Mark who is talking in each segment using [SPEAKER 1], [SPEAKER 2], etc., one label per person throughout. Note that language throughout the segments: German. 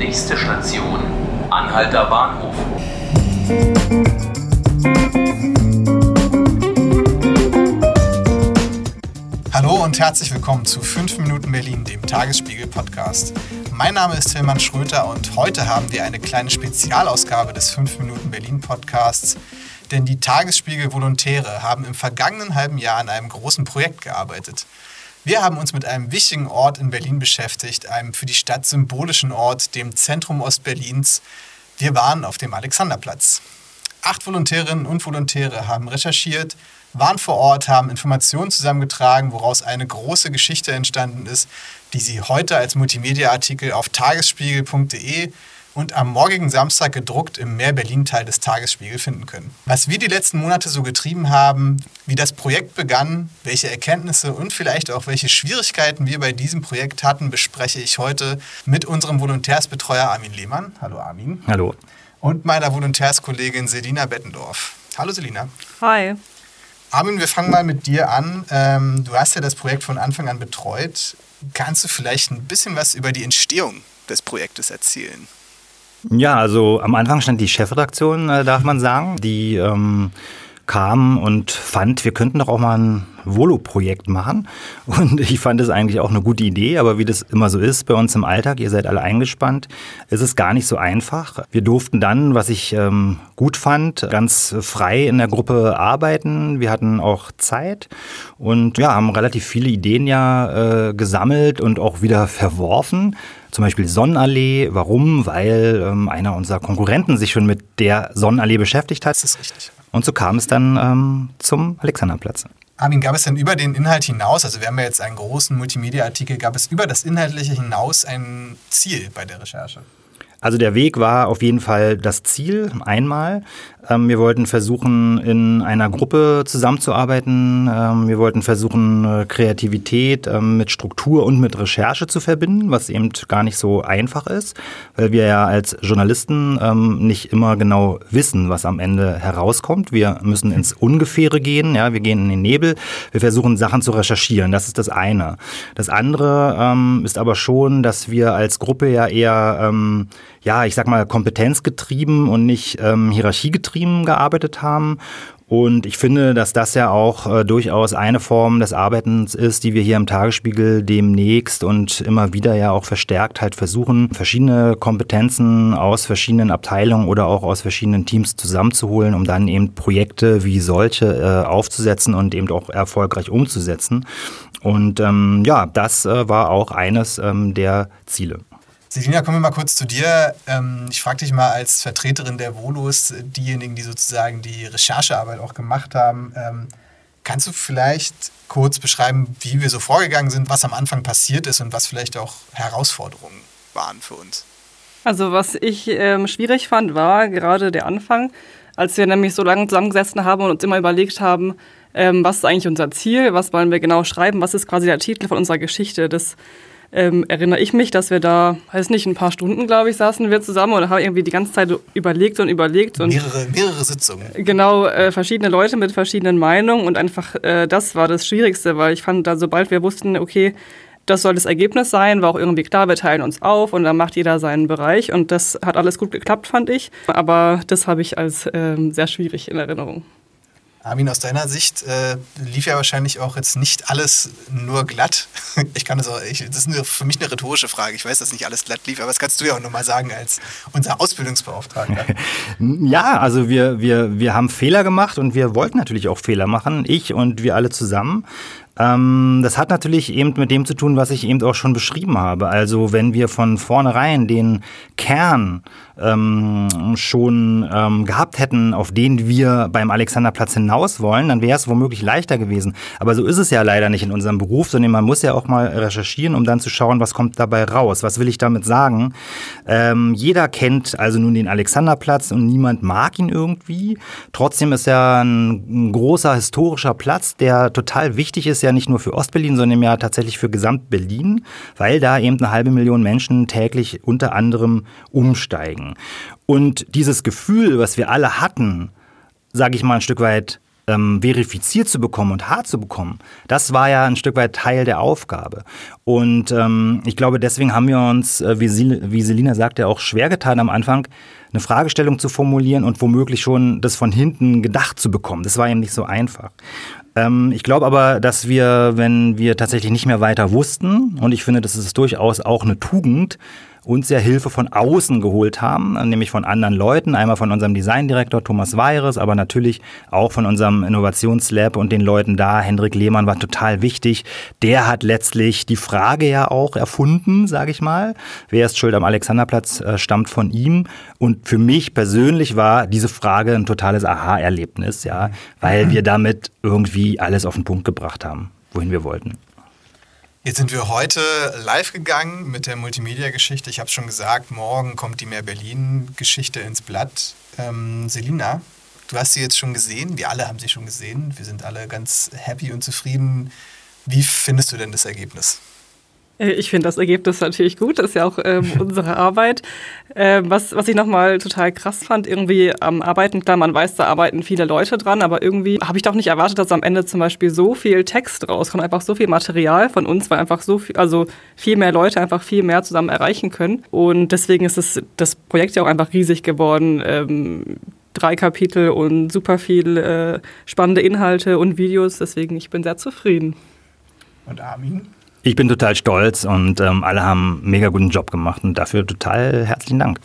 [SPEAKER 1] Nächste Station, Anhalter Bahnhof.
[SPEAKER 2] Hallo und herzlich willkommen zu 5 Minuten Berlin, dem Tagesspiegel-Podcast. Mein Name ist Tilman Schröter und heute haben wir eine kleine Spezialausgabe des 5 Minuten Berlin-Podcasts, denn die Tagesspiegel-Volontäre haben im vergangenen halben Jahr an einem großen Projekt gearbeitet. Wir haben uns mit einem wichtigen Ort in Berlin beschäftigt, einem für die Stadt symbolischen Ort, dem Zentrum Ostberlins. Wir waren auf dem Alexanderplatz. Acht Volontärinnen und Volontäre haben recherchiert, waren vor Ort, haben Informationen zusammengetragen, woraus eine große Geschichte entstanden ist, die Sie heute als Multimedia-Artikel auf tagesspiegel.de und am morgigen Samstag gedruckt im Mehr-Berlin-Teil des Tagesspiegel finden können. Was wir die letzten Monate so getrieben haben, wie das Projekt begann, welche Erkenntnisse und vielleicht auch welche Schwierigkeiten wir bei diesem Projekt hatten, bespreche ich heute mit unserem Volontärsbetreuer Armin Lehmann. Hallo Armin.
[SPEAKER 3] Hallo.
[SPEAKER 2] Und meiner Volontärskollegin Selina Bettendorf. Hallo Selina.
[SPEAKER 4] Hi.
[SPEAKER 2] Armin, wir fangen mal mit dir an. Ähm, du hast ja das Projekt von Anfang an betreut. Kannst du vielleicht ein bisschen was über die Entstehung des Projektes erzählen?
[SPEAKER 3] Ja, also am Anfang stand die Chefredaktion, äh, darf man sagen, die ähm, kam und fand, wir könnten doch auch mal ein Volo-Projekt machen. Und ich fand es eigentlich auch eine gute Idee, aber wie das immer so ist bei uns im Alltag, ihr seid alle eingespannt, ist es gar nicht so einfach. Wir durften dann, was ich ähm, gut fand, ganz frei in der Gruppe arbeiten. Wir hatten auch Zeit und ja, haben relativ viele Ideen ja äh, gesammelt und auch wieder verworfen. Zum Beispiel Sonnenallee. Warum? Weil ähm, einer unserer Konkurrenten sich schon mit der Sonnenallee beschäftigt hat.
[SPEAKER 2] Das ist richtig.
[SPEAKER 3] Und so kam es dann ähm, zum Alexanderplatz.
[SPEAKER 2] Armin, gab es denn über den Inhalt hinaus, also wir haben ja jetzt einen großen Multimedia-Artikel, gab es über das Inhaltliche hinaus ein Ziel bei der Recherche?
[SPEAKER 3] Also der Weg war auf jeden Fall das Ziel, einmal. Ähm, wir wollten versuchen, in einer Gruppe zusammenzuarbeiten. Ähm, wir wollten versuchen, äh, Kreativität ähm, mit Struktur und mit Recherche zu verbinden, was eben gar nicht so einfach ist, weil wir ja als Journalisten nicht immer genau wissen, was am Ende herauskommt. Wir müssen ins Ungefähre gehen, ja, wir gehen in den Nebel. Wir versuchen, Sachen zu recherchieren. Das ist das eine. Das andere ist aber schon, dass wir als Gruppe ja eher ja, ich sag mal, kompetenzgetrieben und nicht ähm, hierarchiegetrieben gearbeitet haben. Und ich finde, dass das ja auch äh, durchaus eine Form des Arbeitens ist, die wir hier im Tagesspiegel demnächst und immer wieder ja auch verstärkt halt versuchen, verschiedene Kompetenzen aus verschiedenen Abteilungen oder auch aus verschiedenen Teams zusammenzuholen, um dann eben Projekte wie solche äh, aufzusetzen und eben auch erfolgreich umzusetzen. Und ähm, ja, das äh, war auch eines ähm, der Ziele.
[SPEAKER 2] Selina, kommen wir mal kurz zu dir. Ähm, ich frage dich mal als Vertreterin der Volos, diejenigen, die sozusagen die Recherchearbeit auch gemacht haben. Ähm, kannst du vielleicht kurz beschreiben, wie wir so vorgegangen sind, was am Anfang passiert ist und was vielleicht auch Herausforderungen waren für uns?
[SPEAKER 4] Also was ich ähm, schwierig fand, war gerade der Anfang, als wir nämlich so lange zusammengesessen haben und uns immer überlegt haben, ähm, was ist eigentlich unser Ziel, was wollen wir genau schreiben, was ist quasi der Titel von unserer Geschichte. Das ähm, erinnere ich mich, dass wir da, weiß nicht, ein paar Stunden, glaube ich, saßen wir zusammen und haben irgendwie die ganze Zeit überlegt und überlegt. Und
[SPEAKER 2] mehrere, mehrere Sitzungen.
[SPEAKER 4] Genau, äh, verschiedene Leute mit verschiedenen Meinungen und einfach äh, das war das Schwierigste, weil ich fand, da sobald wir wussten, okay, das soll das Ergebnis sein, war auch irgendwie klar, wir teilen uns auf und dann macht jeder seinen Bereich und das hat alles gut geklappt, fand ich. Aber das habe ich als ähm, sehr schwierig in Erinnerung.
[SPEAKER 2] Armin, aus deiner Sicht äh, lief ja wahrscheinlich auch jetzt nicht alles nur glatt. Ich kann das auch, ich, das ist eine, für mich eine rhetorische Frage. Ich weiß, dass nicht alles glatt lief, aber das kannst du ja auch nochmal sagen als unser Ausbildungsbeauftragter.
[SPEAKER 3] Ja, also wir, wir, wir haben Fehler gemacht und wir wollten natürlich auch Fehler machen, ich und wir alle zusammen. Ähm, das hat natürlich eben mit dem zu tun, was ich eben auch schon beschrieben habe. Also wenn wir von vornherein den Kern ähm, schon ähm, gehabt hätten, auf den wir beim Alexanderplatz hinaus wollen, dann wäre es womöglich leichter gewesen. Aber so ist es ja leider nicht in unserem Beruf, sondern man muss ja auch mal recherchieren, um dann zu schauen, was kommt dabei raus. Was will ich damit sagen? Ähm, jeder kennt also nun den Alexanderplatz und niemand mag ihn irgendwie. Trotzdem ist er ein, ein großer historischer Platz, der total wichtig ist, ja nicht nur für Ostberlin, sondern ja tatsächlich für Gesamt-Berlin, weil da eben eine halbe Million Menschen täglich unter anderem umsteigen. Und dieses Gefühl, was wir alle hatten, sage ich mal ein Stück weit ähm, verifiziert zu bekommen und hart zu bekommen, das war ja ein Stück weit Teil der Aufgabe. Und ähm, ich glaube, deswegen haben wir uns, äh, wie, Sil wie Selina sagte, auch schwer getan am Anfang, eine Fragestellung zu formulieren und womöglich schon das von hinten gedacht zu bekommen. Das war eben nicht so einfach. Ähm, ich glaube aber, dass wir, wenn wir tatsächlich nicht mehr weiter wussten, und ich finde, das ist durchaus auch eine Tugend, uns ja Hilfe von außen geholt haben, nämlich von anderen Leuten, einmal von unserem Designdirektor Thomas Weires, aber natürlich auch von unserem Innovationslab und den Leuten da. Hendrik Lehmann war total wichtig. Der hat letztlich die Frage ja auch erfunden, sage ich mal. Wer ist schuld am Alexanderplatz, äh, stammt von ihm. Und für mich persönlich war diese Frage ein totales Aha-Erlebnis, ja, weil wir damit irgendwie alles auf den Punkt gebracht haben, wohin wir wollten.
[SPEAKER 2] Jetzt sind wir heute live gegangen mit der Multimedia-Geschichte. Ich habe es schon gesagt, morgen kommt die Mehr Berlin-Geschichte ins Blatt. Ähm, Selina, du hast sie jetzt schon gesehen. Wir alle haben sie schon gesehen. Wir sind alle ganz happy und zufrieden. Wie findest du denn das Ergebnis?
[SPEAKER 4] Äh, ich finde das Ergebnis natürlich gut, das ist ja auch ähm, unsere Arbeit. Äh, was, was ich nochmal total krass fand, irgendwie am Arbeiten, klar, man weiß, da arbeiten viele Leute dran, aber irgendwie habe ich doch nicht erwartet, dass am Ende zum Beispiel so viel Text rauskommt, einfach so viel Material von uns, weil einfach so viel, also viel mehr Leute einfach viel mehr zusammen erreichen können. Und deswegen ist es, das Projekt ja auch einfach riesig geworden. Ähm, drei Kapitel und super viel äh, spannende Inhalte und Videos, deswegen ich bin sehr zufrieden.
[SPEAKER 2] Und Armin?
[SPEAKER 3] Ich bin total stolz und ähm, alle haben einen mega guten Job gemacht und dafür total herzlichen Dank.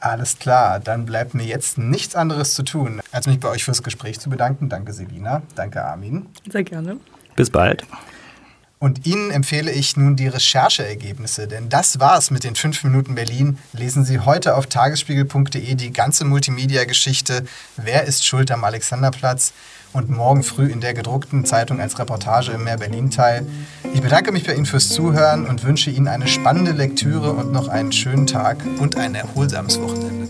[SPEAKER 2] Alles klar, dann bleibt mir jetzt nichts anderes zu tun, als mich bei euch fürs Gespräch zu bedanken. Danke Selina, danke Armin.
[SPEAKER 4] Sehr gerne.
[SPEAKER 3] Bis bald.
[SPEAKER 2] Und Ihnen empfehle ich nun die Rechercheergebnisse, denn das war's mit den 5 Minuten Berlin. Lesen Sie heute auf tagesspiegel.de die ganze Multimedia-Geschichte Wer ist schuld am Alexanderplatz? und morgen früh in der gedruckten Zeitung als Reportage im Meer Berlin teil. Ich bedanke mich bei Ihnen fürs Zuhören und wünsche Ihnen eine spannende Lektüre und noch einen schönen Tag und ein erholsames Wochenende.